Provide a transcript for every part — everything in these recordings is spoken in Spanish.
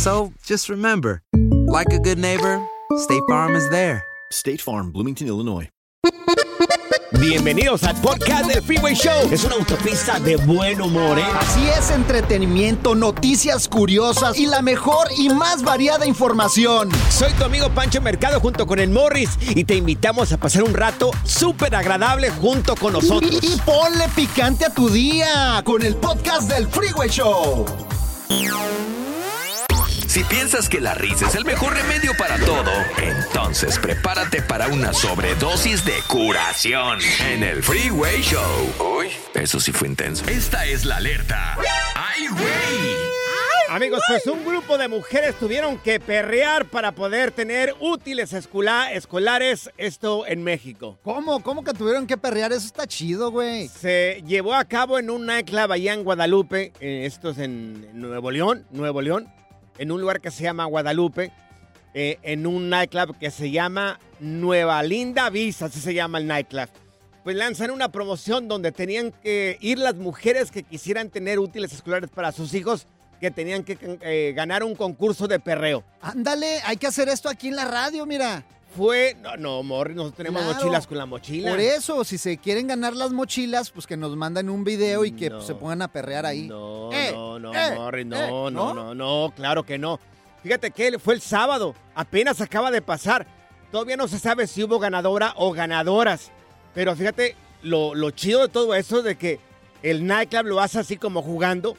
So just remember, like a good neighbor, State Farm is there. State Farm, Bloomington, Illinois. Bienvenidos al podcast del Freeway Show. Es una autopista de buen humor, ¿eh? Así es, entretenimiento, noticias curiosas y la mejor y más variada información. Soy tu amigo Pancho Mercado junto con el Morris y te invitamos a pasar un rato súper agradable junto con nosotros. Y, y ponle picante a tu día con el podcast del Freeway Show. Si piensas que la risa es el mejor remedio para todo, entonces prepárate para una sobredosis de curación en el Freeway Show. Uy, eso sí fue intenso. Esta es la alerta. ¡Ay, güey! Amigos, pues un grupo de mujeres tuvieron que perrear para poder tener útiles escola- escolares, esto en México. ¿Cómo? ¿Cómo que tuvieron que perrear? Eso está chido, güey. Se llevó a cabo en un nightclub allá en Guadalupe, eh, esto es en Nuevo León, Nuevo León, en un lugar que se llama Guadalupe, eh, en un nightclub que se llama Nueva Linda Vista, así se llama el nightclub. Pues lanzan una promoción donde tenían que ir las mujeres que quisieran tener útiles escolares para sus hijos, que tenían que eh, ganar un concurso de perreo. Ándale, hay que hacer esto aquí en la radio, mira. Fue, no, no, Morris, nosotros tenemos Claro. mochilas con la mochila. Por eso, si se quieren ganar las mochilas, pues que nos manden un video y que No. pues, se pongan a perrear ahí. No, Eh, no, no, eh, Morris, no, eh, no, ¿no? no, no, claro que no. Fíjate que fue el sábado, apenas acaba de pasar. Todavía no se sabe si hubo ganadora o ganadoras. Pero fíjate, lo, lo chido de todo eso es de que el nightclub lo hace así como jugando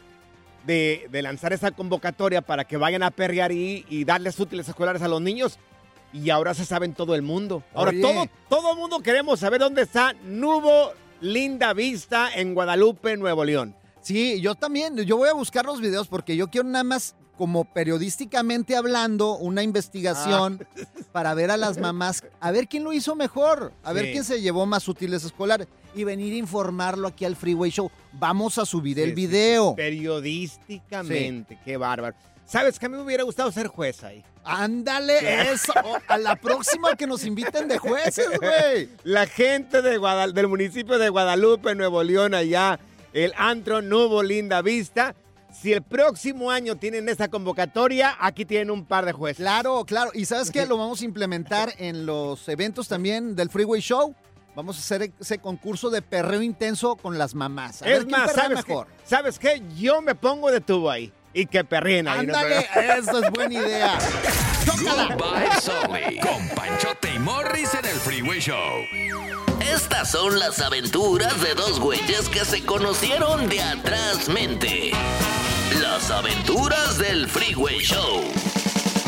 de, de lanzar esa convocatoria para que vayan a perrear y, y darles útiles escolares a los niños. Y ahora se sabe en todo el mundo. Ahora Oye. todo, todo mundo queremos saber dónde está Nubo Linda Vista en Guadalupe, Nuevo León. Sí, yo también. Yo voy a buscar los videos porque yo quiero nada más, como periodísticamente hablando, una investigación para ver a las mamás, a ver quién lo hizo mejor, a ver Sí. quién se llevó más útiles escolares y venir a informarlo aquí al Freeway Show. Vamos a subir Sí, el sí, video. Periodísticamente, qué bárbaro. ¿Sabes que a mí me hubiera gustado ser juez ahí? Ándale, eso. A la próxima que nos inviten de jueces, güey. La gente de Guadal- del municipio de Guadalupe, Nuevo León, allá, el antro Nubo Linda Vista. Si el próximo año tienen esta convocatoria, aquí tienen un par de jueces. Claro, claro. ¿Y sabes qué? Lo vamos a implementar en los eventos también del Freeway Show. Vamos a hacer ese concurso de perreo intenso con las mamás. A es más, ¿sabes mejor. qué? ¿sabes qué? Yo me pongo de tubo ahí y que perreen ahí. ¿no? Ándale, eso es buena idea. Good vibes only. Con Panchote y Morris en el Freeway Show. Estas son las aventuras de dos güeyes que se conocieron de atrás mente. Las aventuras del Freeway Show.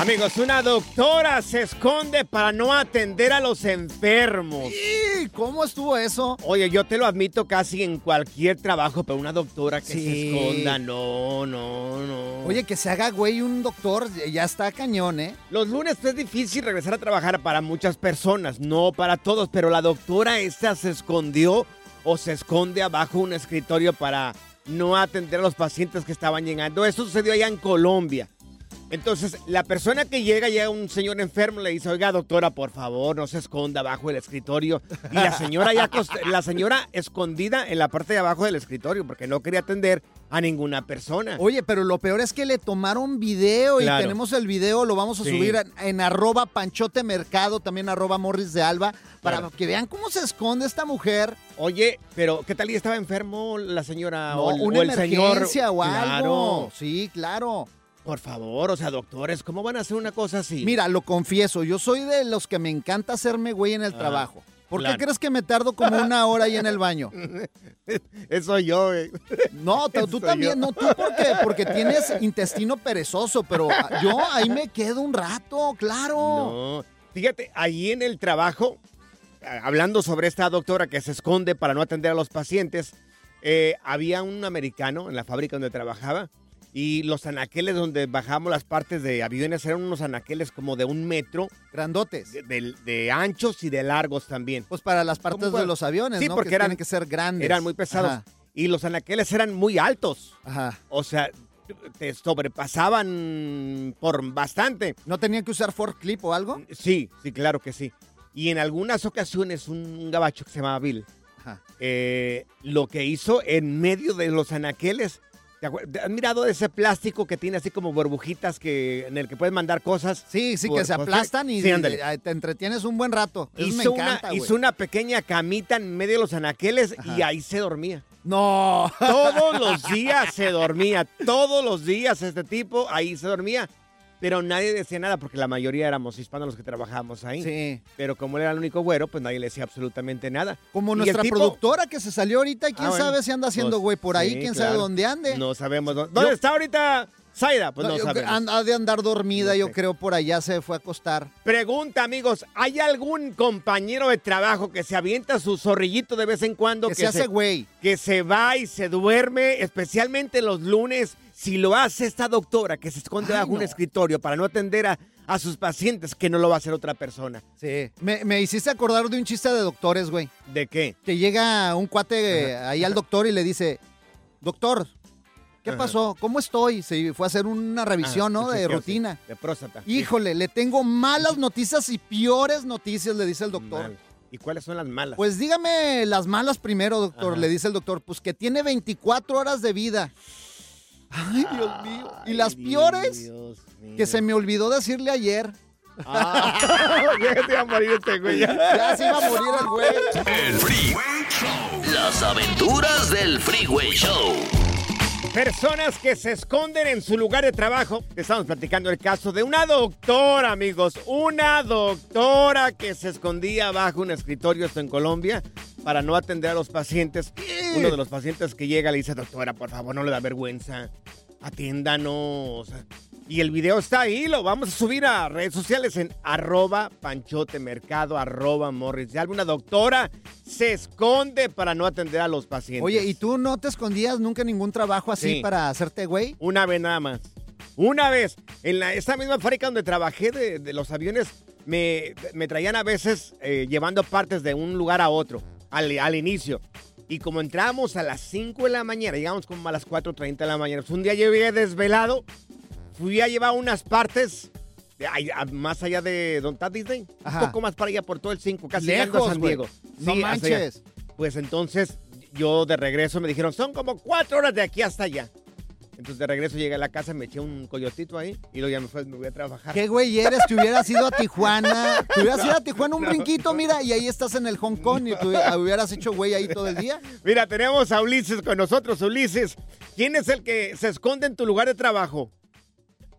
Amigos, una doctora se esconde para no atender a los enfermos. ¿Y cómo estuvo eso? Oye, yo te lo admito casi en cualquier trabajo, pero una doctora que Sí. se esconda, no, no, no. Oye, que se haga güey un doctor, ya está cañón, ¿eh? los lunes es difícil regresar a trabajar para muchas personas, no para todos, pero la doctora esta se escondió o se esconde abajo un escritorio para no atender a los pacientes que estaban llegando. Eso sucedió allá en Colombia. Entonces, la persona que llega, llega un señor enfermo, le dice, oiga, doctora, por favor, no se esconda abajo del escritorio. Y la señora ya, la señora escondida en la parte de abajo del escritorio, porque no quería atender a ninguna persona. Oye, pero lo peor es que le tomaron video y tenemos el video, lo vamos a Sí. subir en, en arroba panchote mercado, también arroba morris de alba, para Claro. que vean cómo se esconde esta mujer. Oye, pero ¿qué tal y estaba enfermo la señora No, o, una o el señor? emergencia o algo. Claro. Sí, claro. Por favor, o sea, doctores, ¿cómo van a hacer una cosa así? Mira, lo confieso, yo soy de los que me encanta hacerme güey en el Ah, trabajo. ¿Por qué crees que me tardo como una hora ahí en el baño? Eso yo, güey. No, tú, también, yo. no, tú porque, porque tienes intestino perezoso, pero yo ahí me quedo un rato, claro. No. Fíjate, ahí en el trabajo, a- hablando sobre esta doctora que se esconde para no atender a los pacientes, eh, había un americano en la fábrica donde trabajaba y los anaqueles donde bajamos las partes de aviones eran unos anaqueles como de un metro Grandotes. de, de- de anchos y de largos también. Pues para las partes ¿Cómo de los aviones, Sí, ¿no? porque que eran- tienen que ser grandes. Eran muy pesados. Ajá, Y los anaqueles eran muy altos. ajá. O sea, te sobrepasaban por bastante. ¿No tenían que usar forklift o algo? Sí, sí, claro que sí. Y en algunas ocasiones un, gabacho que se llamaba Bill, Ajá. eh, lo que hizo en medio de los anaqueles, ¿te acuer- ¿has mirado ese plástico que tiene así como burbujitas que, en el que puedes mandar cosas? Sí, sí, Por- que se aplastan y Sí, eh, te entretienes un buen rato. Eso me Hizo, encanta, una, güey. hizo una pequeña camita en medio de los anaqueles y ahí se dormía. No. Todos los días se dormía, todos los días este tipo ahí se dormía. Pero nadie decía nada porque la mayoría éramos hispanos los que trabajábamos ahí. Sí. Pero como él era el único güero, pues nadie le decía absolutamente nada. Como Y nuestra tipo- productora que se salió ahorita, quién Ah, bueno. sabe si anda haciendo Pues, güey por ahí, sí, quién sabe dónde ande. No sabemos dónde. ¿Dónde Yo- está ahorita Zaida? Pues no, sabemos. han- Ha de andar dormida, No yo creo, por allá se fue a acostar. Pregunta, amigos, ¿hay algún compañero de trabajo que se avienta su zorrillito de vez en cuando? Que se hace güey. que se va y se duerme, especialmente los lunes. Si lo hace esta doctora que se esconde Ay, bajo un no. escritorio para no atender a, a sus pacientes, que no lo va a hacer otra persona. Sí. Me, me hiciste acordar de un chiste de doctores, güey. ¿De qué? Que llega un cuate ahí al doctor y le dice, doctor, ¿qué pasó? ¿Cómo estoy? Se fue a hacer una revisión, Ah, ¿no? un De rutina. sí, de próstata. Híjole, le tengo malas noticias y peores noticias, le dice el doctor. mal. ¿Y cuáles son las malas? Pues dígame las malas primero, doctor, Ajá. le dice el doctor. Pues que tiene 24 horas de vida. Ay, Dios mío. Y Ay, las peores, Dios mío. que se me olvidó decirle ayer. Ah, ya se iba a morir este güey. ya. Ya se iba a morir el güey. El Freeway Show. Las aventuras del Freeway Show. Personas que se esconden en su lugar de trabajo. Estamos platicando el caso de una doctora, amigos. Una doctora que se escondía bajo un escritorio, esto en Colombia, para no atender a los pacientes. Uno de los pacientes que llega le dice, doctora, por favor, no le da vergüenza. Atiéndanos. Y el video está ahí, lo vamos a subir a redes sociales en arroba panchotemercado, arroba morris. de Alba. Una doctora se esconde para no atender a los pacientes. Oye, ¿y tú no te escondías nunca en ningún trabajo así Sí. para hacerte güey? Una vez nada más. Una vez. En la, esta misma fábrica donde trabajé de, de los aviones, me, me traían a veces eh, llevando partes de un lugar a otro, al, al inicio. Y como entramos a las 5 de la mañana, llegamos como a las 4.30 de la mañana. Pues un día yo llegué desvelado, fui a llevar unas partes de ahí, a- más allá de donde está Disney. Ajá. Un poco más para allá por todo el 5, casi a Lejos, San. Diego. No Sí, allá. manches. Pues entonces yo de regreso me dijeron, son como cuatro horas de aquí hasta allá. Entonces de regreso llegué a la casa, me eché un coyotito ahí y luego ya me, fue, me voy a trabajar. ¿Qué güey eres? Te hubieras ido a Tijuana. Te hubieras ido a Tijuana un brinquito, mira, y ahí estás en el Hong Kong y tú hubieras hecho güey ahí todo el día. Mira, tenemos a Ulises con nosotros. Ulises, ¿quién es el que se esconde en tu lugar de trabajo?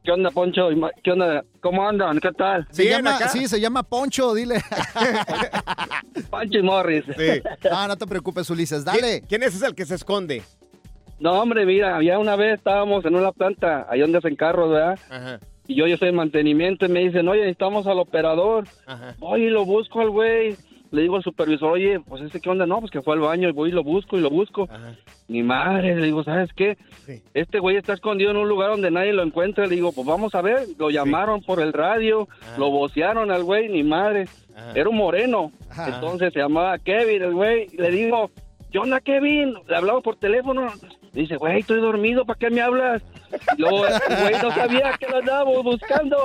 ¿Qué onda, Poncho? ¿Qué onda? ¿Cómo andan? ¿Qué tal? Se llama, acá. sí, se llama Poncho, dile. Pancho y Morris. Sí. Ah, no te preocupes, Ulises, ¿Quién, dale. quién es el que se esconde? No, hombre, mira, ya una vez estábamos en una planta, ahí donde hacen carros, ¿verdad? Ajá, Y yo, yo soy mantenimiento y me dicen, oye, necesitamos al operador. ajá. Oye, lo busco al güey. Le digo al supervisor, oye, pues este qué onda, no, pues que fue al baño y voy y lo busco y lo busco. Ajá. Mi madre, le digo, ¿sabes qué? Sí. Este güey está escondido en un lugar donde nadie lo encuentra. Le digo, pues vamos a ver. Lo llamaron por el radio, lo vocearon al güey, ni madre. Ajá. Era un moreno. Entonces se llamaba Kevin, el güey. Le digo, ¿qué onda, Kevin? Le hablamos por teléfono. Dice, güey, estoy dormido, ¿para qué me hablas? Luego, güey, no sabía que lo andábamos buscando.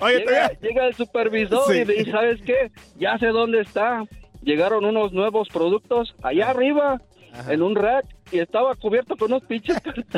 Oye, llega, el supervisor Sí. y dice, ¿sabes qué? Ya sé dónde está. Llegaron unos nuevos productos allá arriba, en un rack, y estaba cubierto con unos pinches cartones.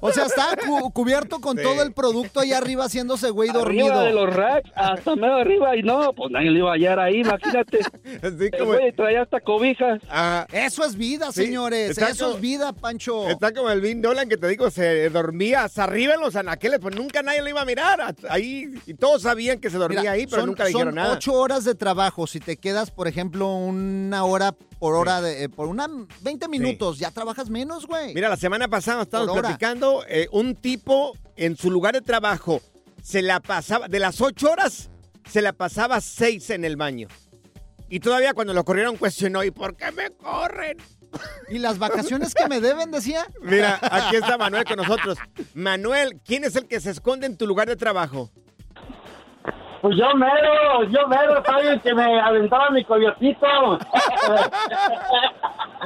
O sea, está cu- cubierto con Sí. todo el producto ahí arriba haciéndose güey dormido. Arriba de los racks, hasta medio arriba, y no, pues nadie le iba a hallar ahí, imagínate. Así El como- güey traía hasta cobijas. Ajá. Eso es vida, Sí, señores. está Eso como- es vida, Pancho. Está como el Vin Dolan que te digo, se dormía hasta arriba en los anaqueles, pues nunca nadie lo iba a mirar. Ahí, y todos sabían que se dormía Mira, ahí, pero son- nunca son dijeron nada. ocho horas de trabajo. Si te quedas, por ejemplo, una hora por hora, de, eh, por una 20 minutos, ya trabajas menos, güey. Mira, la semana pasada estábamos platicando, eh, un tipo en su lugar de trabajo se la pasaba, de las ocho horas, se la pasaba seis en el baño. Y todavía cuando lo corrieron cuestionó, ¿y por qué me corren? ¿Y las vacaciones que me deben, decía? Mira, aquí está Manuel con nosotros. Manuel, ¿quién es el que se esconde en tu lugar de trabajo? Pues yo mero, yo mero, ¿sabes? Que me aventaba mi coyotito.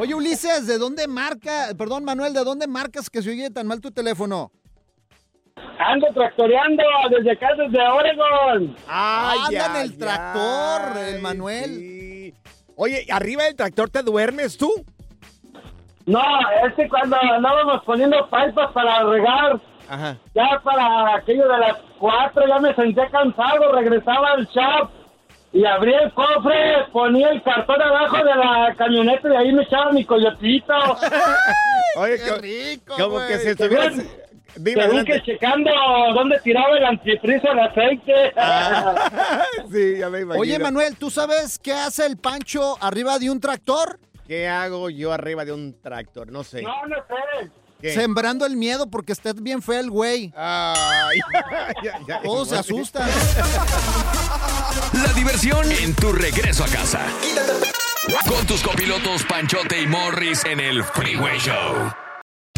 Oye, Ulises, ¿de dónde marca? Perdón, Manuel, ¿de dónde marcas que se oye tan mal tu teléfono? Ando tractoreando desde acá, desde Oregon. Ay, Anda en el tractor, ay, el Manuel. sí. Oye, ¿arriba del tractor te duermes tú? No, es que cuando andábamos poniendo pipas para regar, Ajá. ya para aquello de las cuatro, ya me sentía cansado, regresaba al shop y abría el cofre, ponía el cartón abajo de la camioneta y ahí me echaba mi coyotito. Oye, Qué co- rico, como que si estuvieras... Dime, Según que checando dónde tiraba el antifriz el aceite. Ah, sí, ya me imagino. Oye, Manuel, ¿tú sabes qué hace el Pancho arriba de un tractor? ¿Qué hago yo arriba de un tractor? No sé. No, no sé. ¿Qué? Sembrando el miedo porque está bien feo el güey. Ay, ya, ya, Todos se asustan. La diversión en tu regreso a casa. Con tus copilotos Panchote y Morris en el Freeway Show.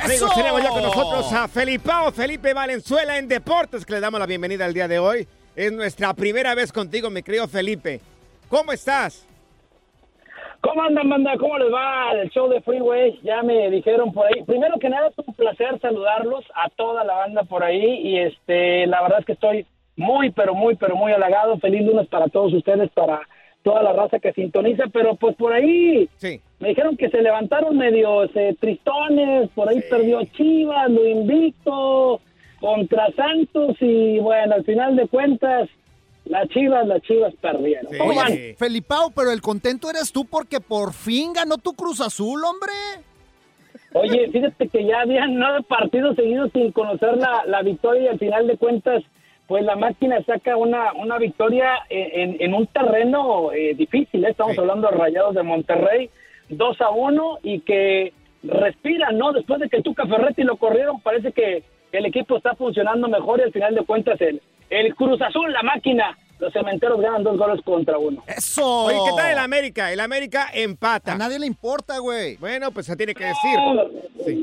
Amigos, tenemos ya con nosotros a Felipao, Felipe Valenzuela en Deportes, que le damos la bienvenida al día de hoy. Es nuestra primera vez contigo, mi querido Felipe. ¿Cómo estás? ¿Cómo andan, banda? ¿Cómo les va el show de Freeway? Ya me dijeron por ahí. Primero que nada, es un placer saludarlos a toda la banda por ahí. Y este, la verdad es que estoy muy, pero muy, pero muy halagado. Feliz lunes para todos ustedes, para toda la raza que sintoniza. Pero pues por ahí Sí. me dijeron que se levantaron medio eh, tristones. Por ahí perdió Chivas, lo invicto contra Santos. Y bueno, al final de cuentas, las Chivas, las Chivas perdieron. Oye, Felipao, pero el contento eres tú porque por fin ganó tu Cruz Azul, hombre. Oye, fíjate que ya habían nueve partidos seguidos sin conocer la, la victoria y al final de cuentas, pues la máquina saca una, una victoria en, un terreno eh, difícil. ¿eh? Estamos hablando de Rayados de Monterrey, 2 a 1 y que respiran, ¿no? Después de que Tuca Ferretti lo corrieron, parece que el equipo está funcionando mejor y al final de cuentas el, el Cruz Azul, la máquina, los cementeros ganan dos goles contra uno. ¡Eso! Oye, ¿qué tal el América? El América empata. A nadie le importa, güey. Bueno, pues se tiene que decir.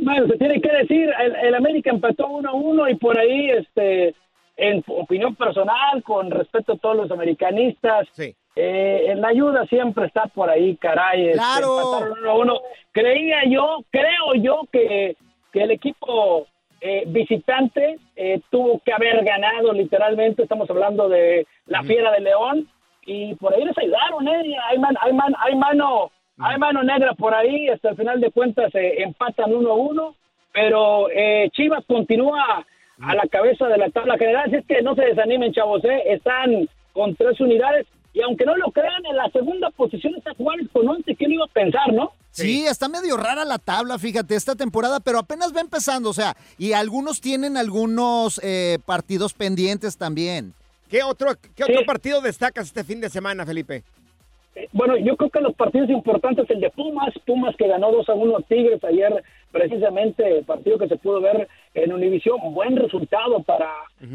Bueno, se tiene que decir, el, el América empató 1 a 1 y por ahí este en opinión personal, con respeto a todos los americanistas, eh, en la ayuda siempre está por ahí, caray. este, Claro. empataron uno uno. Creía yo, creo yo que, que el equipo eh, visitante eh, tuvo que haber ganado literalmente, estamos hablando de la Fiera de León, y por ahí les ayudaron, ¿eh? Hay, man- hay, man- hay mano... Hay mano negra por ahí, hasta el final de cuentas eh, empatan uno a uno, pero eh, Chivas continúa a la cabeza de la tabla general, así es que no se desanimen, chavos, ¿eh? están con tres unidades, y aunque no lo crean, en la segunda posición está Juárez con 11, ¿quién iba a pensar, no? Sí, está medio rara la tabla, fíjate, esta temporada, pero apenas va empezando, o sea, y algunos tienen algunos eh, partidos pendientes también. ¿Qué otro, qué otro partido destacas este fin de semana, Felipe? Eh, Bueno, yo creo que los partidos importantes, el de Pumas, Pumas que ganó 2 a 1 a Tigres ayer, precisamente el partido que se pudo ver en Univisión, buen resultado para,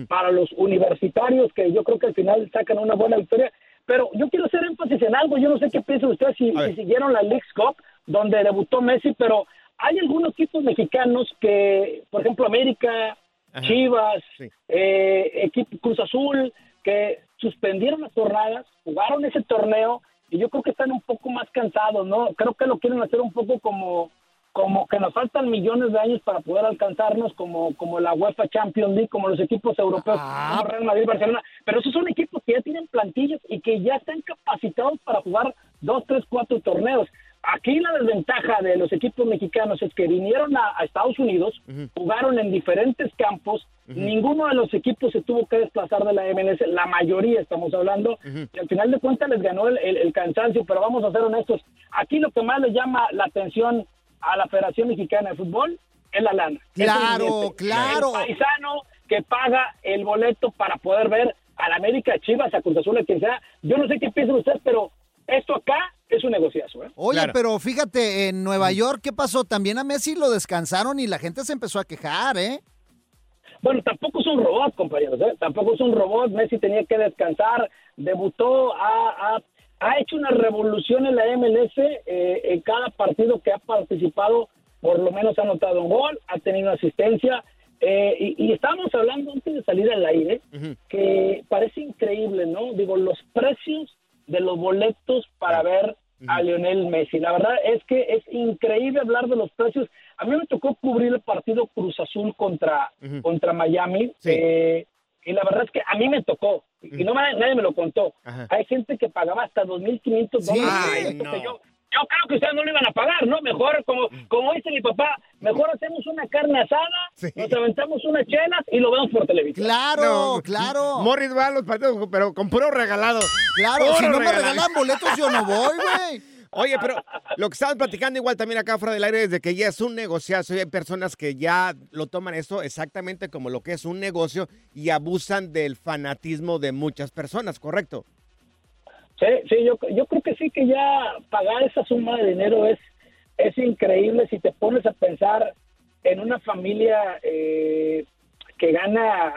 para los universitarios que yo creo que al final sacan una buena victoria. Pero yo quiero hacer énfasis en algo, yo no sé qué piensan ustedes si, si siguieron la League's Cup, donde debutó Messi, pero hay algunos equipos mexicanos que, por ejemplo, América, Chivas, eh, equipo Cruz Azul, que suspendieron las jornadas, jugaron ese torneo y yo creo que están un poco más cansados, ¿no? Creo que lo quieren hacer un poco como como que nos faltan millones de años para poder alcanzarnos como como la UEFA Champions League, como los equipos europeos, como Real Madrid, Barcelona, pero esos son equipos que ya tienen plantillas y que ya están capacitados para jugar dos, tres, cuatro torneos. Aquí la desventaja de los equipos mexicanos es que vinieron a, a Estados Unidos, jugaron en diferentes campos, ninguno de los equipos se tuvo que desplazar de la MLS, la mayoría estamos hablando, y al final de cuentas les ganó el, el- el cansancio, pero vamos a ser honestos, aquí lo que más le llama la atención a la Federación Mexicana de Fútbol es la lana. Es el Claro, billete. claro. El paisano que paga el boleto para poder ver a la América, Chivas, a Cruz Azul, a quien sea. Yo no sé qué piensan ustedes, pero esto acá es un negociazo, ¿eh? Oye, pero fíjate, en Nueva York, ¿qué pasó? También a Messi lo descansaron y la gente se empezó a quejar, ¿eh? Bueno, tampoco es un robot, compañeros, ¿eh? Tampoco es un robot. Messi tenía que descansar, debutó, ha, ha, ha hecho una revolución en la MLS. eh, en cada partido que ha participado, por lo menos ha anotado un gol, ha tenido asistencia. eh, y, y estábamos hablando antes de salir al aire, que parece increíble, ¿no? Digo, los precios de los boletos para ver a Lionel Messi. La verdad es que es increíble hablar de los precios. A mí me tocó cubrir el partido Cruz Azul contra, contra Miami. eh, y la verdad es que a mí me tocó. Y no me- nadie me lo contó. Hay gente que pagaba hasta 2.500 dólares. por Ay, no. yo, yo creo que ustedes no lo iban a pagar, ¿no? Mejor, como, como dice mi papá, mejor hacemos una carne asada, nos aventamos unas chelas y lo vemos por televisión. Claro, claro. Morris va a los partidos, pero con puro regalado. Claro, Puro si no me regalan boletos, yo no voy, güey. Oye, pero lo que estaban platicando igual también acá fuera del aire es de que ya es un negociazo y hay personas que ya lo toman esto exactamente como lo que es un negocio y abusan del fanatismo de muchas personas, ¿correcto? Sí, sí, yo, yo creo que sí que ya pagar esa suma de dinero es, es increíble si te pones a pensar en una familia eh, que gana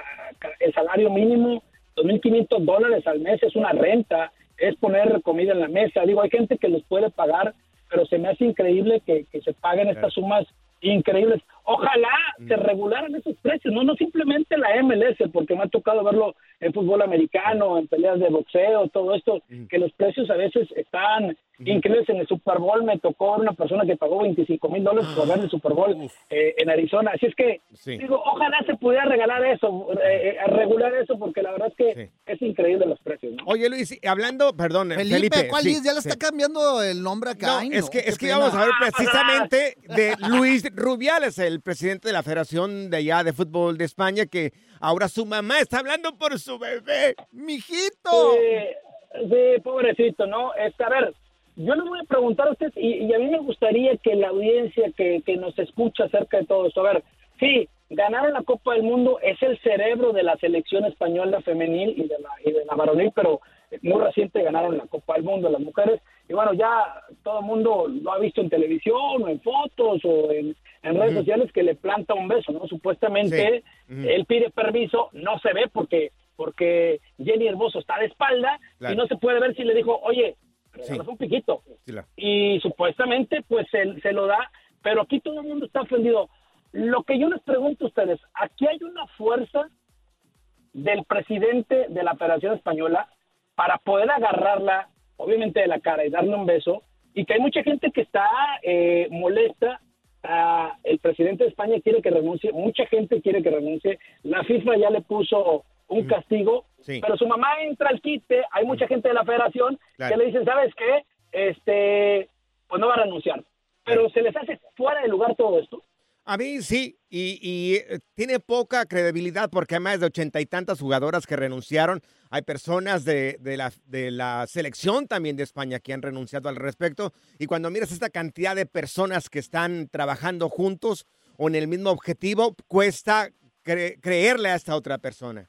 el salario mínimo, 2.500 dólares al mes, es una renta, es poner comida en la mesa. Digo, hay gente que los puede pagar, pero se me hace increíble que, que se paguen estas sumas increíbles. Ojalá se regularan esos precios, no no simplemente la MLS, porque me ha tocado verlo en fútbol americano, en peleas de boxeo, todo esto, que los precios a veces están increíbles. En el Super Bowl me tocó una persona que pagó 25 mil dólares por ver el Super Bowl eh, en Arizona. Así es que, Sí. digo, ojalá se pudiera regalar eso, eh, eh, regular eso, porque la verdad es que es increíble los precios. ¿no? Oye, Luis, hablando, perdón, eh, Felipe, Felipe. ¿cuál sí, es? Ya le sí. está cambiando el nombre acá. No, Ay, es que, es que vamos a ver precisamente de Luis Rubiales, el presidente de la Federación de allá de Fútbol de España, que ahora su mamá está hablando por su bebé. ¡Mijito! Sí, sí, pobrecito, ¿no? Este, a ver, yo le voy a preguntar a usted, y, y a mí me gustaría que la audiencia que, que nos escucha acerca de todo esto, a ver, sí, ganaron la Copa del Mundo, es el cerebro de la selección española femenil y de la, y de la varonil, pero muy reciente ganaron la Copa del Mundo las mujeres, y bueno, ya todo el mundo lo ha visto en televisión, o en fotos, o en, en redes sociales, que le planta un beso, ¿no? Supuestamente Sí. Él pide permiso, no se ve porque porque Jenny Hermoso está de espalda Claro. y no se puede ver si le dijo, oye, Sí. un piquito. Sí, Y supuestamente, pues, se, se lo da, pero aquí todo el mundo está ofendido. Lo que yo les pregunto a ustedes, ¿aquí hay una fuerza del presidente de la Federación Española para poder agarrarla, obviamente de la cara y darle un beso, y que hay mucha gente que está eh, molesta. Ah, el presidente de España quiere que renuncie, mucha gente quiere que renuncie. La FIFA ya le puso un castigo, Sí. pero su mamá entra al quite. Hay mucha gente de la Federación Claro. que le dicen, ¿sabes qué? Este, pues no va a renunciar. Pero se les hace fuera de lugar todo esto. A mí sí, y, y, eh, tiene poca credibilidad porque hay más de ochenta y tantas jugadoras que renunciaron. Hay personas de, la, selección también de España que han renunciado al respecto. Y cuando miras esta cantidad de personas que están trabajando juntos o en el mismo objetivo, cuesta cre- creerle a esta otra persona.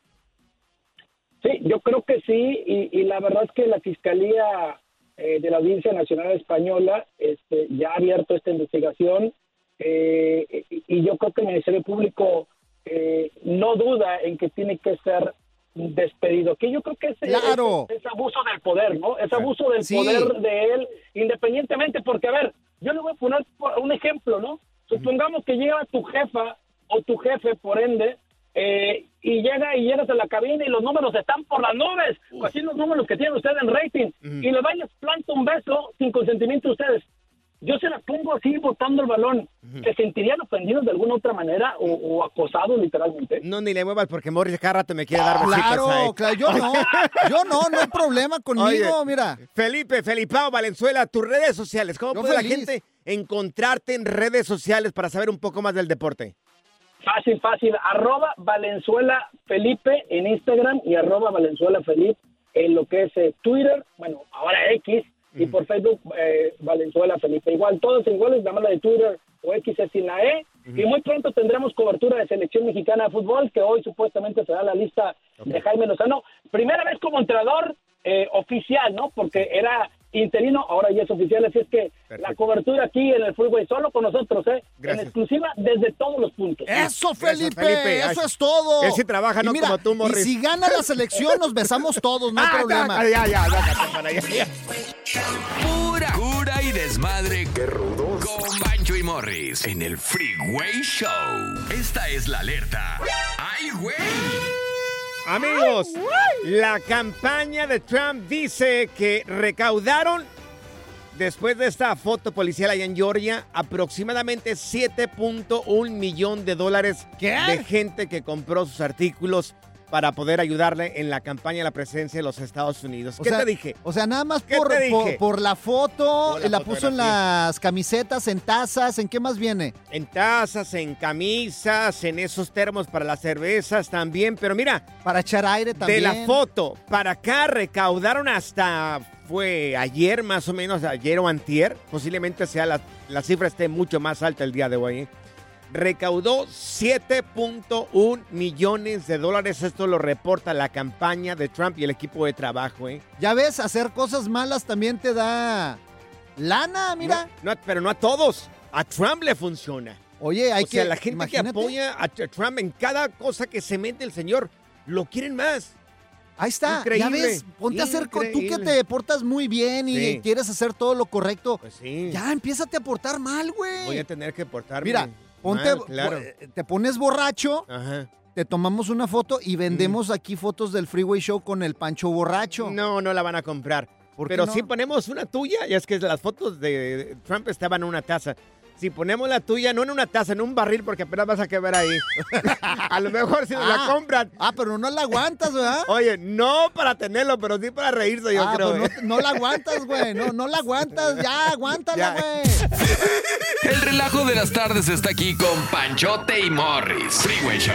Sí, yo creo que sí, y, la verdad es que la Fiscalía eh, de la Audiencia Nacional Española este, ya ha abierto esta investigación eh, y, y yo creo que el Ministerio Público eh, no duda en que tiene que ser despedido, que yo creo que es, Claro. es, es abuso del poder, ¿no? Es abuso del Sí. poder de él, independientemente, porque a ver, yo le voy a poner un ejemplo, ¿no? Supongamos que llega tu jefa o tu jefe, por ende, eh, y llega y llegas a la cabina y los números están por las nubes, o así los números que tienen ustedes en rating, y le van y les planta un beso sin consentimiento de ustedes. Yo se la pongo así botando el balón. ¿Se sentirían ofendidos de alguna otra manera o, o acosados literalmente? No, ni le muevas porque Morris cada rato me quiere dar besitos Claro, ahí. claro, yo no. Yo no, no hay problema conmigo, Oye, mira. Felipe, Felipao, Valenzuela, tus redes sociales. ¿Cómo Yo puede feliz. la gente encontrarte en redes sociales para saber un poco más del deporte? Fácil, fácil. Arroba Valenzuela Felipe en Instagram y arroba Valenzuela Felipe en lo que es eh, Twitter, bueno, ahora X, y por Facebook eh, Valenzuela Felipe. Igual, todos iguales, nada más la de Twitter o X es sin la E. Y muy pronto tendremos cobertura de selección mexicana de fútbol, que hoy supuestamente será la lista de Jaime Lozano. Primera vez como entrenador eh, oficial, ¿no? Porque era interino, ahora ya es oficial, así es que la cobertura aquí en el Freeway solo con nosotros, ¿eh? Gracias. En exclusiva desde todos los puntos. Eso, Gracias, Felipe, Felipe. eso Ay, es todo. él sí trabaja, Y no mira, como tú, Morris. Y si gana la selección, nos besamos todos, no hay Ah, problema. Ya, ya, ya, ya. Pura cura y desmadre. Qué rudos. Con Bancho y Morris en el Freeway Show. Esta es la alerta. ¡Ay, güey! Amigos, la campaña de Trump dice que recaudaron, después de esta foto policial allá en Georgia, aproximadamente 7.1 millón de dólares de gente que compró sus artículos para poder ayudarle en la campaña a la presidencia de los Estados Unidos. O ¿Qué sea, te dije? O sea, nada más ¿Qué por, la foto, Por la la, puso en las camisetas, en tazas, ¿en qué más viene? En tazas, en camisas, en esos termos para las cervezas también, pero mira, Para echar aire también. De la foto para acá recaudaron hasta fue ayer más o menos, ayer o antier, posiblemente sea la, la cifra esté mucho más alta el día de hoy. ¿eh? Recaudó 7.1 millones de dólares, esto lo reporta la campaña de Trump y el equipo de trabajo. ¿eh? Ya ves, hacer cosas malas también te da lana, mira. No, no, pero no a todos, a Trump le funciona. Oye, hay o sea, que. la gente imagínate. que apoya a Tr- Trump en cada cosa que se mete el señor, lo quieren más. Ahí está, Increíble, ya ves, ponte a hacer, tú que te portas muy bien y Sí. quieres hacer todo lo correcto, Pues sí. ya empiézate a portar mal, güey. Voy a tener que portarme. Mira, ponte, mal, claro. bo- te pones borracho, Ajá. te tomamos una foto y vendemos aquí fotos del Freeway Show con el Pancho borracho. No, no la van a comprar. ¿Por qué Pero no? si ponemos una tuya, y es que las fotos de Trump estaban en una taza. Si ponemos la tuya, no en una taza, en un barril, porque apenas vas a quedar ahí. a lo mejor si nos la Ah, compran. Ah, pero no la aguantas, ¿verdad? Oye, no para tenerlo, pero sí para reírse, yo ah, creo. pues ¿eh? no, no la aguantas, güey. No, no la aguantas. Ya, aguántala, güey. El relajo de las tardes está aquí con Panchote y Morris. Freeway Show.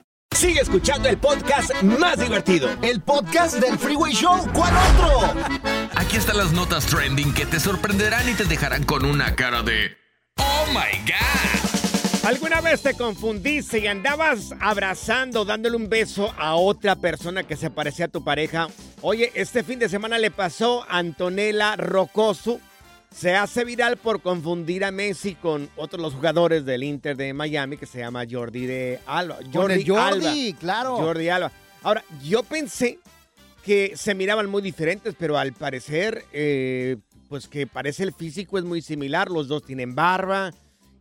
Sigue escuchando el podcast más divertido. El podcast del Freeway Show. ¿Cuál otro? Aquí están las notas trending que te sorprenderán y te dejarán con una cara de ¡Oh my God! ¿Alguna vez te confundiste y andabas abrazando, dándole un beso a otra persona que se parecía a tu pareja? Oye, este fin de semana le pasó a Antonella Rocoso. Se hace viral por confundir a Messi con otros los jugadores del Inter de Miami que se llama Jordi de Alba. Jordi, Alba. claro. Jordi Alba. Ahora, yo pensé que se miraban muy diferentes, pero al parecer, eh, pues que parece el físico es muy similar. Los dos tienen barba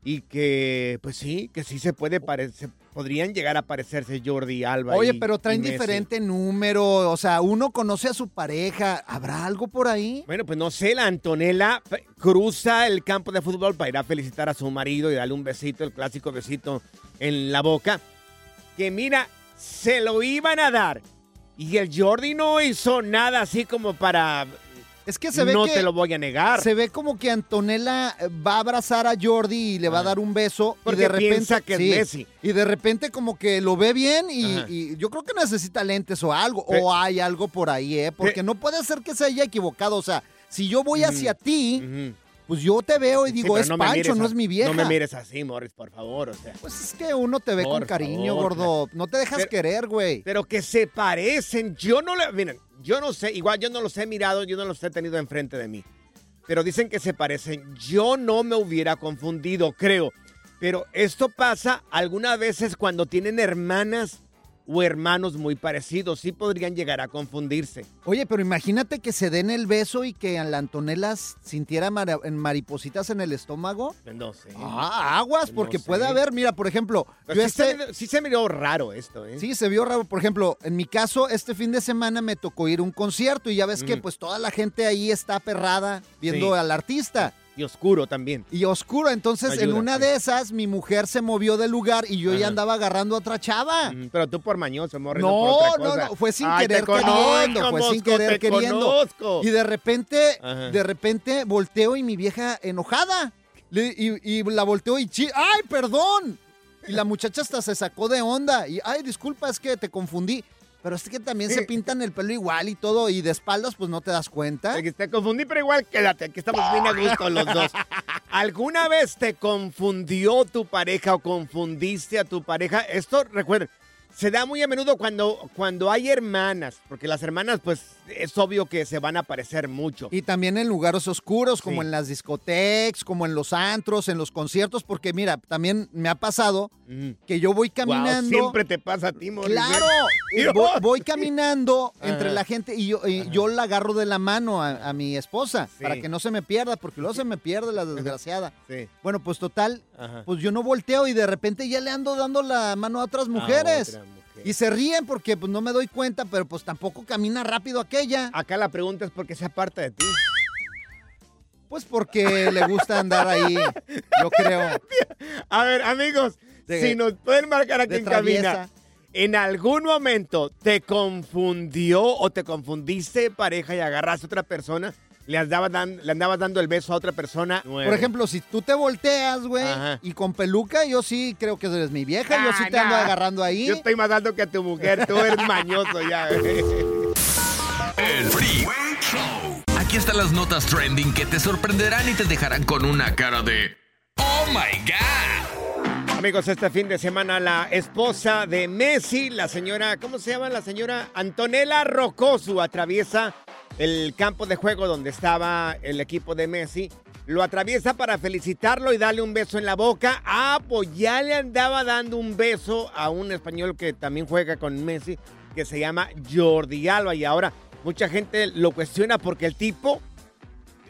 y que, pues sí, que sí se puede parecer, podrían llegar a parecerse Jordi Alba. Oye, y- pero traen y diferente número. O sea, uno conoce a su pareja. ¿Habrá algo por ahí? Bueno, pues no sé, la Antonella cruza el campo de fútbol para ir a felicitar a su marido y darle un besito, el clásico besito en la boca. Que mira, se lo iban a dar. Y el Jordi no hizo nada así como para... Es que se ve no que te lo voy a negar. Se ve como que Antonella eh, va a abrazar a Jordi y le va a dar un beso. Porque y de repente, piensa que es Messi. Y de repente como que lo ve bien y, yo creo que necesita lentes o algo. O hay algo por ahí, ¿eh? Porque no puede ser que se haya equivocado. O sea, si yo voy hacia ti. Pues yo te veo y digo, es no Pancho, no a- es mi vieja. No me mires así, Morris, por favor, o sea. Pues es que uno te ve con cariño, favor, gordo. No te dejas Pero- querer, güey. Pero que se parecen. Yo no le. Miren, yo no sé. Igual yo no los he mirado, yo no los he tenido enfrente de mí. Pero dicen que se parecen. Yo no me hubiera confundido, creo. Pero esto pasa algunas veces cuando tienen hermanas o hermanos muy parecidos. Sí podrían llegar a confundirse. Oye, pero imagínate que se den el beso y que a la Antonella sintiera mara- maripositas en el estómago. No sé. Ah, aguas, No porque sé. puede haber, mira, por ejemplo, Pero yo sí, se este, miró, sí se miró raro esto, ¿eh? sí se vio raro, por ejemplo, en mi caso, este fin de semana me tocó ir a un concierto y ya ves que Ujú. pues toda la gente ahí está aperrada viendo Sí. al artista. Y oscuro también. Y oscuro, entonces en una de esas mi mujer se movió del lugar y yo ya Ajá. andaba agarrando a otra chava. Mm, Pero tú por mañoso, Morris. No, por otra no, cosa. no, fue sin Ay, querer conozco, queriendo, fue sin querer queriendo. conozco. Y de repente, Ajá. de repente volteo y mi vieja enojada. Le- y, y la volteo y chi, ¡ay, perdón! Y la muchacha hasta se sacó de onda. Y, ay, disculpa, es que te confundí. Pero es que también se pintan el pelo igual y todo. Y de espaldas, pues no te das cuenta. Que te confundí, pero igual quédate, aquí estamos bien a gusto los dos. ¿Alguna vez te confundió tu pareja o confundiste a tu pareja? Esto, recuerden, se da muy a menudo cuando, cuando hay hermanas, porque las hermanas, pues, es obvio que se van a parecer mucho. Y también en lugares oscuros, como Sí. en las discotecas, como en los antros, en los conciertos. Porque mira, también me ha pasado Mm. que yo voy caminando. siempre te pasa a ti, Morris. Claro, voy, voy caminando entre la gente y yo, y yo la agarro de la mano a, a mi esposa Sí. para que no se me pierda, porque luego se me pierde la desgraciada. Sí. Bueno, pues total, Ajá. pues yo no volteo y de repente ya le ando dando la mano a otras mujeres. otra mujer. Y se ríen porque pues no me doy cuenta, pero pues tampoco camina rápido aquella. Acá la pregunta es por qué se aparta de ti. Pues porque le gusta andar ahí, yo creo. A ver, amigos, De- si nos pueden marcar aquí en cabina. traviesa. ¿En algún momento te confundió o te confundiste de pareja y agarraste a otra persona? ¿Le andabas, dan- le andabas dando el beso a otra persona? Por ejemplo, si tú te volteas, güey, y con peluca, yo sí creo que eres mi vieja, yo sí te Ah, ando nah. agarrando ahí. Yo estoy más alto que a tu mujer, tú eres mañoso ya. El Freeway Show. Aquí están las notas trending que te sorprenderán y te dejarán con una cara de ¡Oh my God! Amigos, este fin de semana la esposa de Messi, la señora, ¿cómo se llama? La señora Antonella Rocosu atraviesa el campo de juego donde estaba el equipo de Messi. Lo atraviesa para felicitarlo y darle un beso en la boca. Ah, pues ya le andaba dando un beso a un español que también juega con Messi. que se llama Jordi Alba. Y ahora mucha gente lo cuestiona porque el tipo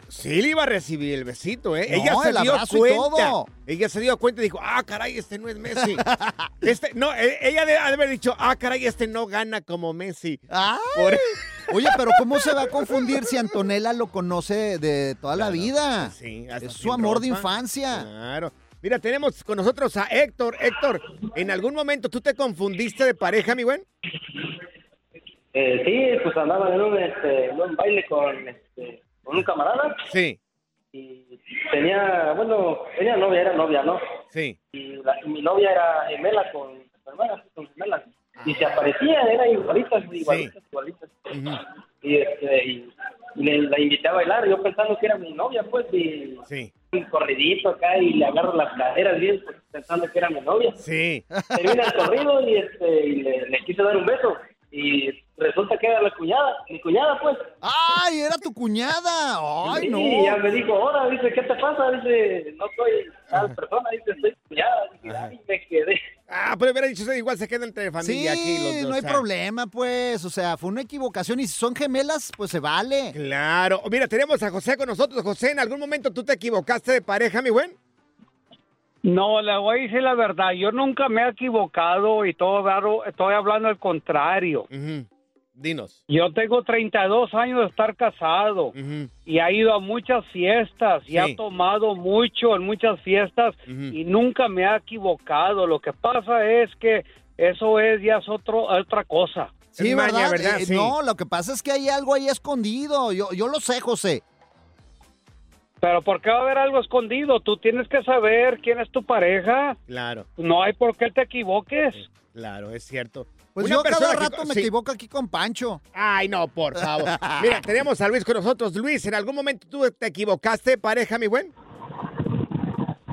sí le iba a recibir el besito, ¿eh? No, Ella se el dio cuenta. Ella se dio cuenta y dijo, ah, caray, este no es Messi. este, no, eh, ella debe haber dicho, ah, caray, este no gana como Messi. Por- Oye, pero ¿cómo se va a confundir si Antonella lo conoce de toda la vida? Sí, hasta es su amor de infancia. Claro. Mira, tenemos con nosotros a Héctor. Héctor, ¿en algún momento tú te confundiste de pareja, mi buen? Eh, sí, pues andaba en un, este, en un baile con, este, con un camarada Sí, y tenía, bueno, tenía novia, era novia, ¿no? sí. Y, la- y mi novia era gemela con su hermana, con gemelas. Y se aparecía, era igualitas, igualitas, igualitas. Y, este, y, y le, la invité a bailar, yo pensando que era mi novia, pues, y Sí. un corridito acá y le agarro las caderas bien, pues, pensando que era mi novia. Sí. Termina el corrido y, este, y le, le quise dar un beso. Y resulta que era la cuñada, mi cuñada, pues. ¡Ay, era tu cuñada! ¡Ay, Sí, no! y ya me dijo, ahora, dice, ¿qué te pasa? Dice, no soy tal persona, dice, soy cuñada. Dije, ay, me quedé. Ah, pero hubiera dicho, igual se queda entre Sí, familia aquí los dos. no hay o sea. problema, pues. O sea, fue una equivocación y si son gemelas, pues se vale. Claro. Mira, tenemos a José con nosotros. José, ¿en algún momento tú te equivocaste de pareja, mi buen? No, le voy a decir la verdad. Yo nunca me he equivocado y todo raro, estoy hablando al contrario. Dinos. Yo tengo 32 años de estar casado y ha ido a muchas fiestas y Sí. ha tomado mucho en muchas fiestas y nunca me ha equivocado. Lo que pasa es que eso es ya es otro, otra cosa. Sí, ¿verdad? Eh, No, lo que pasa es que hay algo ahí escondido. Yo, yo lo sé, José. Pero ¿por qué va a haber algo escondido? Tú tienes que saber quién es tu pareja. Claro. No hay por qué te equivoques. Claro, es cierto. Pues Una yo cada que- rato me sí. equivoco aquí con Pancho. Ay, no, por favor. Mira, tenemos a Luis con nosotros. Luis, ¿en algún momento tú te equivocaste de pareja, mi buen?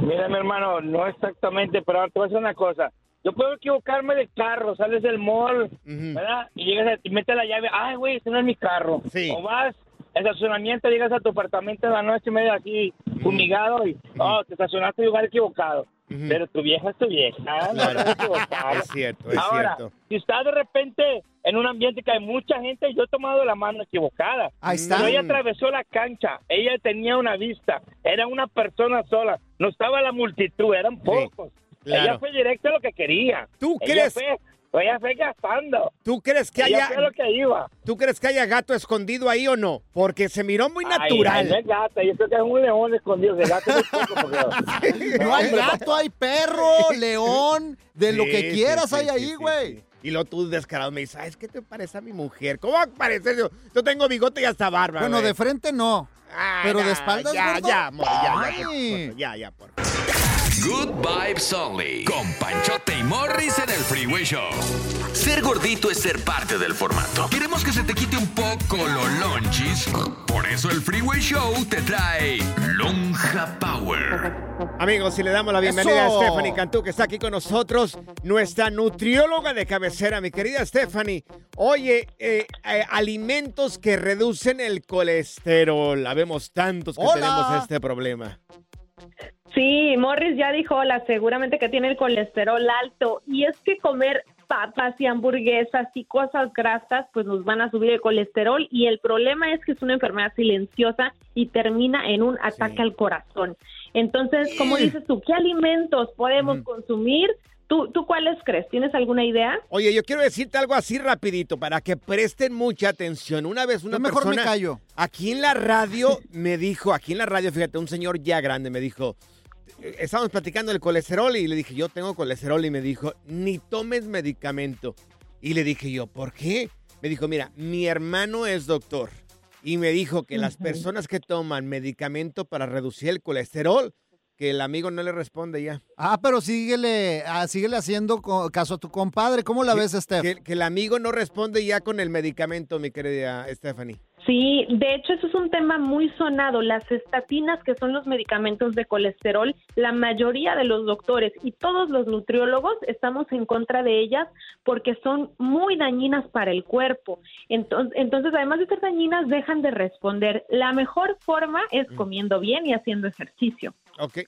Mira, mi hermano, no exactamente, pero ahora te voy a decir una cosa. Yo puedo equivocarme de carro, sales del mall, ¿verdad? Y llegas a, y metes la llave, ay, güey, ese no es mi carro. O vas estacionamiento, llegas a tu apartamento en la noche, medio así, fumigado, y, oh, te estacionaste en lugar equivocado. Pero tu vieja es tu vieja. ¿ah? No. Es cierto, es Ahora, cierto. si estás de repente en un ambiente que hay mucha gente, yo he tomado la mano equivocada. Ahí está. Pero ella atravesó la cancha, ella tenía una vista, era una persona sola, no estaba la multitud, eran pocos. claro. Ella fue directo a lo que quería. ¿Tú Ella crees? Fue, ella fue gastando. ¿Tú crees que haya fue a lo que iba. ¿Tú crees que haya gato escondido ahí o no? Porque se miró muy Ay, natural. ay, no es gata, yo creo que es un león escondido. De gato es poco porque... No hay gato, hay perro, león, de lo que quieras sí, hay sí, ahí, sí, güey. sí. Y luego tú descarado me dices, ¿sabes qué te parece a mi mujer? ¿Cómo va a parecer? Yo, yo tengo bigote y hasta barba. Bueno, güey. de frente no. pero de espaldas, ya, gordo. ya, amor, ya, ya, favor, ya, ya, por Good Vibes Only. Con Panchote y Morris en el Freeway Show. Ser gordito es ser parte del formato. Queremos que se te quite un poco los lonchis. Por eso el Freeway Show te trae Lonja Power. Amigos, y le damos la bienvenida ¡Eso! a Stephanie Cantú, que está aquí con nosotros, nuestra nutrióloga de cabecera, mi querida Stephanie. Oye, eh, eh, alimentos que reducen el colesterol. Habemos tantos que Hola. tenemos este problema. Sí, Morris ya dijo, hola, seguramente que tiene el colesterol alto. Y es que comer papas y hamburguesas y cosas grasas, pues nos van a subir el colesterol. Y el problema es que es una enfermedad silenciosa y termina en un ataque al corazón. Entonces, como dices tú, ¿qué alimentos podemos consumir? ¿Tú, ¿Tú cuáles crees? ¿Tienes alguna idea? Oye, yo quiero decirte algo así rapidito para que presten mucha atención. Una vez una Yo mejor me persona callo. aquí en la radio me dijo, aquí en la radio, fíjate, un señor ya grande me dijo, estábamos platicando del colesterol y le dije, yo tengo colesterol y me dijo, ni tomes medicamento. Y le dije yo, ¿por qué? Me dijo, mira, mi hermano es doctor y me dijo que las personas que toman medicamento para reducir el colesterol, que el amigo no le responde ya. Ah, pero síguele, ah, síguele haciendo caso a tu compadre. ¿Cómo la ves, Steph? Que, que el amigo no responde ya con el medicamento, mi querida Stephanie. Sí, de hecho eso es un tema muy sonado. Las estatinas, que son los medicamentos de colesterol, la mayoría de los doctores y todos los nutriólogos estamos en contra de ellas porque son muy dañinas para el cuerpo. Entonces, entonces además de ser dañinas, dejan de responder. La mejor forma es comiendo bien y haciendo ejercicio.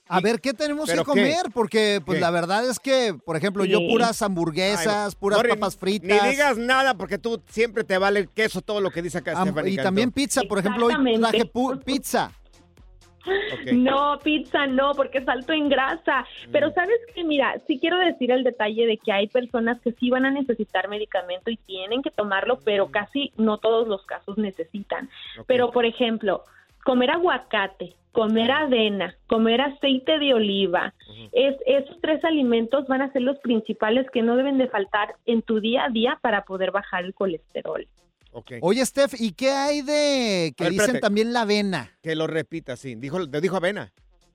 A ver, ¿qué tenemos que comer? Porque, pues, ¿Qué? la verdad es que, por ejemplo, yo puras hamburguesas, Ay, puras papas fritas. Ni digas nada porque tú siempre te vale queso todo lo que dice acá y también pizza, por ejemplo, hoy traje pizza. No, pizza no, porque es alto en grasa. Mm. Pero sabes que, mira, sí quiero decir el detalle de que hay personas que sí van a necesitar medicamento y tienen que tomarlo, pero Mm. casi no todos los casos necesitan. Pero, por ejemplo, comer aguacate, comer avena, comer aceite de oliva, es, esos tres alimentos van a ser los principales que no deben de faltar en tu día a día para poder bajar el colesterol. Oye, Steph, ¿y qué hay de que ver, dicen espérate. también la avena? Que lo repita, sí. Dijo, te dijo avena.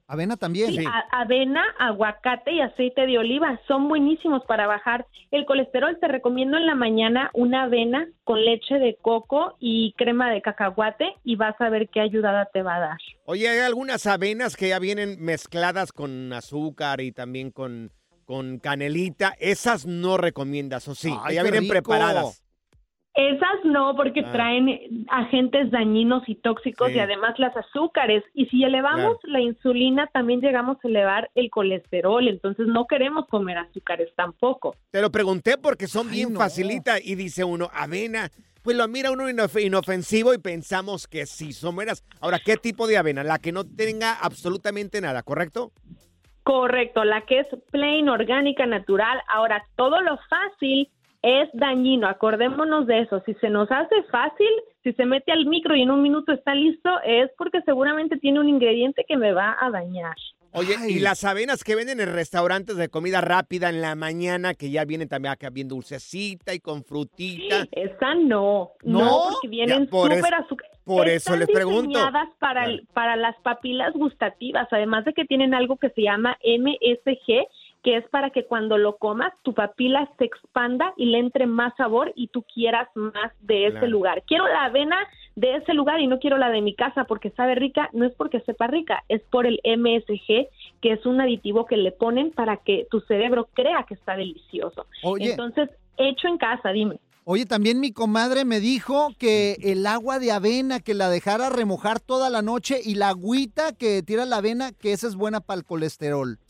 Avena también. Sí, a- avena, aguacate y aceite de oliva son buenísimos para bajar el colesterol. Te recomiendo en la mañana una avena con leche de coco y crema de cacahuate y vas a ver qué ayudada te va a dar. Oye, hay algunas avenas que ya vienen mezcladas con azúcar y también con, con canelita. Esas no recomiendas, ¿o sí? Ay, ya vienen rico. preparadas. Esas no, porque Ah. traen agentes dañinos y tóxicos Sí. y además las azúcares. Y si elevamos la insulina, también llegamos a elevar el colesterol. Entonces no queremos comer azúcares tampoco. Te lo pregunté porque son bien facilita y dice uno, avena. Pues lo mira uno inof- inofensivo y pensamos que sí, son buenas. Ahora, ¿qué tipo de avena? La que no tenga absolutamente nada, ¿correcto? Correcto, la que es plain, orgánica, natural. Ahora, todo lo fácil es dañino. Acordémonos de eso. Si se nos hace fácil, si se mete al micro y en un minuto está listo, es porque seguramente tiene un ingrediente que me va a dañar. Oye, y las avenas que venden en restaurantes de comida rápida en la mañana, que ya vienen también acá bien dulcecita y con frutita. Esa no, ¿No? no, porque vienen súper azúcar. por eso les pregunto. diseñadas para, el- para las papilas gustativas, además de que tienen algo que se llama MSG, que es para que cuando lo comas tu papila se expanda y le entre más sabor y tú quieras más de ese Claro. lugar. Quiero la avena de ese lugar y no quiero la de mi casa porque sabe rica, no es porque sepa rica, es por el MSG, que es un aditivo que le ponen para que tu cerebro crea que está delicioso. Oye. Entonces, hecho en casa, dime. Oye, también mi comadre me dijo que el agua de avena, que la dejara remojar toda la noche y la agüita que tira la avena, que esa es buena para el colesterol.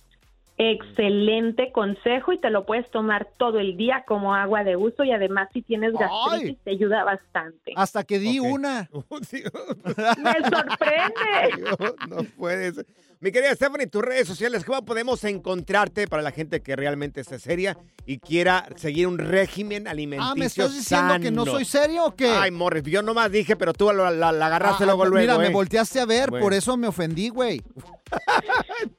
Excelente consejo y te lo puedes tomar todo el día como agua de uso y además si tienes gastritis te ayuda bastante. Hasta que di una. Me sorprende. no puede ser. Mi querida Stephanie, tus redes sociales, ¿cómo podemos encontrarte para la gente que realmente esté seria y quiera seguir un régimen alimenticio Ah, ¿me estás diciendo que no sano? soy serio o qué? Ay, Morris, yo nomás dije, pero tú la, la- la agarraste Ah, luego, luego, Mira, me ¿eh? volteaste a ver, Bueno. por eso me ofendí, güey.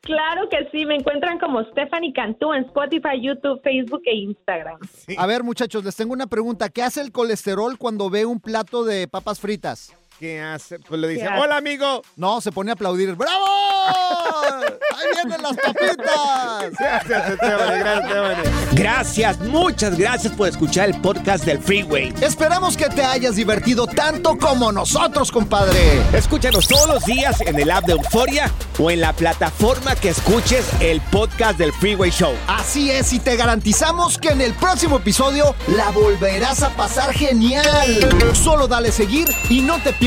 Claro que sí, me encuentran como Stephanie Cantú en Spotify, YouTube, Facebook e Instagram. A ver, muchachos, les tengo una pregunta. ¿Qué hace el colesterol cuando ve un plato de papas fritas? ¿Qué hace? Pues le dice, hola, amigo. No, se pone a aplaudir. ¡Bravo! ¡Ahí vienen las papitas! Gracias, Stephanie, gracias. Gracias, muchas gracias por escuchar el podcast del Freeway. Esperamos que te hayas divertido tanto como nosotros, compadre. Escúchanos todos los días en el app de Euforia o en la plataforma que escuches el podcast del Freeway Show. Así es, y te garantizamos que en el próximo episodio la volverás a pasar genial. Solo dale seguir y no te pierdas